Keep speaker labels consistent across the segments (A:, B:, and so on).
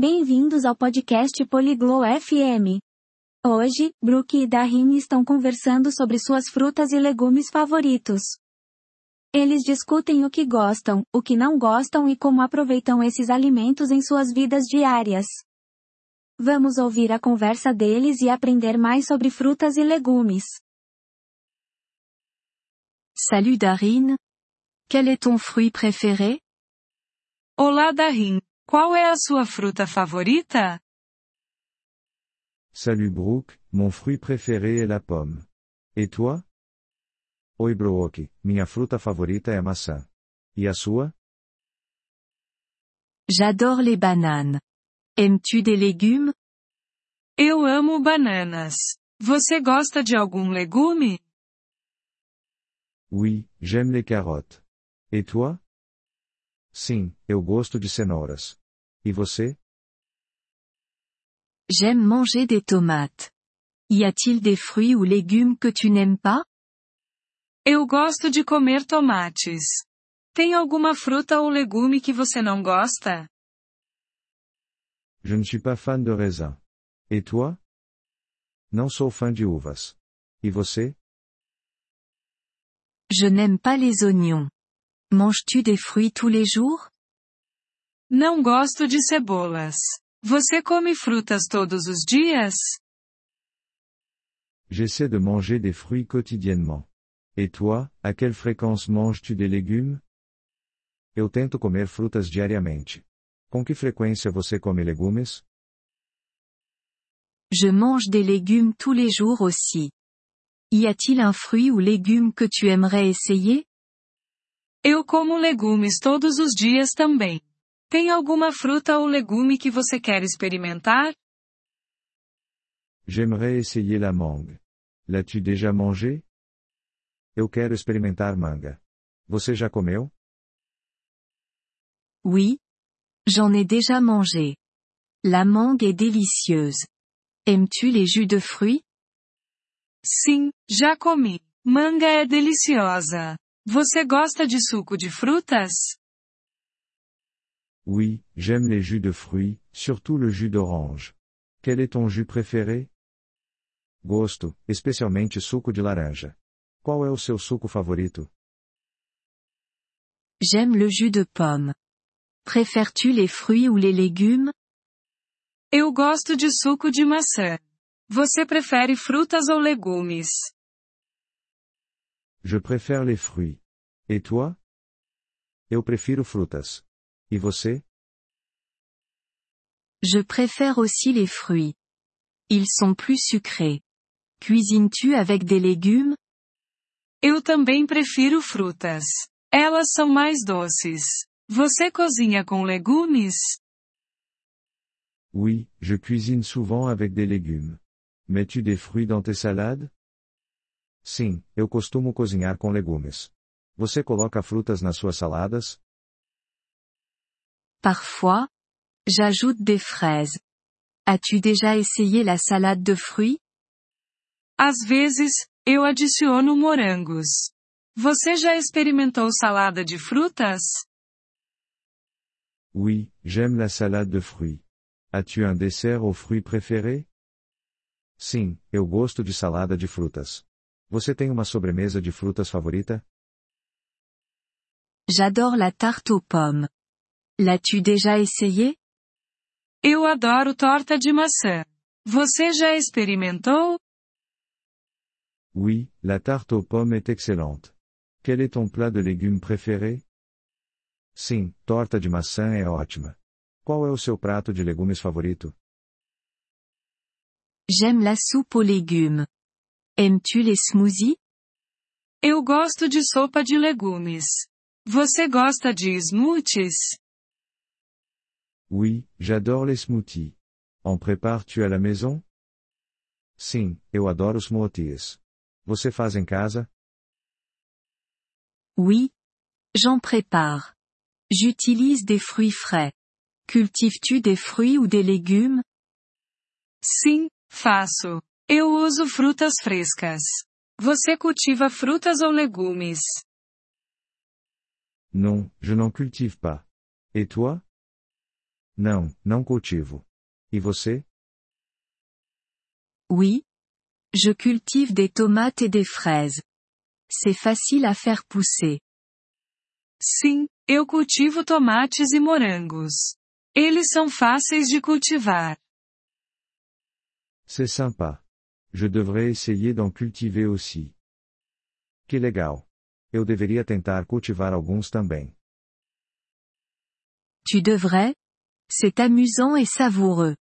A: Bem-vindos ao podcast Poliglo FM. Hoje, Brooke e Darin estão conversando sobre suas frutas e legumes favoritos. Eles discutem o que gostam, o que não gostam e como aproveitam esses alimentos em suas vidas diárias. Vamos ouvir a conversa deles e aprender mais sobre frutas e legumes.
B: Salut Darin. Quel est ton fruit préféré?
C: Olá Darin, qual é a sua fruta favorita?
D: Salut Brooke, mon fruit préféré est la pomme. Et toi? Oi Brooke, minha fruta favorita é a maçã. E a sua?
B: J'adore les bananes. Aimes-tu des légumes?
C: Eu amo bananas. Você gosta de algum legume?
D: Oui, j'aime les carottes. Et toi? Sim, eu gosto de cenouras. E você?
B: J'aime manger des tomates. Y a-t-il des fruits ou légumes que tu n'aimes pas?
C: Eu gosto de comer tomates. Tem alguma fruta ou legume que você não gosta?
D: Je ne suis pas fan de raisin. Et toi? Não sou fã de uvas. E você?
B: Je n'aime pas les oignons. Manges-tu des fruits tous les jours?
C: Não gosto de cebolas. Você come frutas todos os dias?
D: J'essaie de manger des fruits quotidiennement. Et toi, à quelle fréquence manges-tu des légumes? Eu tento comer frutas diariamente. Com que frequência você come legumes?
B: Je mange des légumes tous les jours aussi. Y a-t-il un fruit ou légume que tu aimerais essayer?
C: Eu como legumes todos os dias também. Tem alguma fruta ou legume que você quer experimentar?
D: J'aimerais essayer la mangue. L'as-tu déjà mangé? Eu quero experimentar manga. Você já comeu?
B: Oui. J'en ai déjà mangé. La mangue est délicieuse. Aimes-tu les jus de fruits?
C: Sim, já comi. Manga é deliciosa. Você gosta de suco de frutas?
D: Oui, j'aime les jus de fruits, surtout le jus d'orange. Quel est ton jus préféré? Gosto, especialmente suco de laranja. Qual é o seu suco favorito?
B: J'aime le jus de pomme. Préfères-tu les fruits ou les légumes?
C: Eu gosto de suco de maçã. Você prefere frutas ou legumes?
D: Je préfère les fruits. Et toi? Eu prefiro frutas. E você?
B: Je préfère aussi les fruits. Ils sont plus sucrés. Cuisines-tu avec des légumes?
C: Eu também prefiro frutas. Elas são mais doces. Você cozinha com legumes?
D: Oui, je cuisine souvent avec des légumes. Mets-tu des fruits dans tes salades? Sim, eu costumo cozinhar com legumes. Você coloca frutas nas suas saladas?
B: Parfois, j'ajoute des fraises. As-tu déjà essayé la salade de fruits?
C: Às vezes, eu adiciono morangos. Você já experimentou salada de frutas?
D: Oui, j'aime la salade de fruits. As-tu un dessert aux fruits préféré? Sim, eu gosto de salada de frutas. Você tem uma sobremesa de frutas favorita?
B: J'adore la tarte aux pommes. L'as-tu déjà essayé?
C: Eu adoro torta de maçã. Você já experimentou?
D: Oui, la tarte aux pommes est excellente. Quel est ton plat de légumes préféré? Sim, torta de maçã é ótima. Qual é o seu prato de legumes favorito?
B: J'aime la soupe aux légumes. Aimes-tu les smoothies?
C: Eu gosto de sopa de legumes. Você gosta de smoothies?
D: Oui, j'adore les smoothies. En prépares-tu à la maison? Sim, eu adoro smoothies. Você faz em casa?
B: Oui. J'en prépare. J'utilise des fruits frais. Cultives-tu des fruits ou des légumes?
C: Sim, faço. Eu uso frutas frescas. Você cultiva frutas ou legumes?
D: Non, je n'en cultive pas. Et toi? Não, não cultivo. E você?
E: Oui. Je cultive des tomates et des fraises. C'est facile à faire pousser.
C: Sim, eu cultivo tomates e morangos. Eles são fáceis de cultivar.
D: C'est sympa. Je devrais essayer d'en cultiver aussi. Que legal. Eu deveria tentar cultivar alguns também.
E: Tu devrais? C'est amusant et savoureux.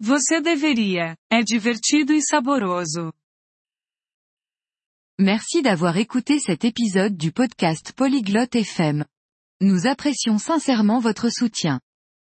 C: Você deveria. É divertido e saboroso.
E: Merci d'avoir écouté cet épisode du podcast Polyglotte FM. Nous apprécions sincèrement votre soutien.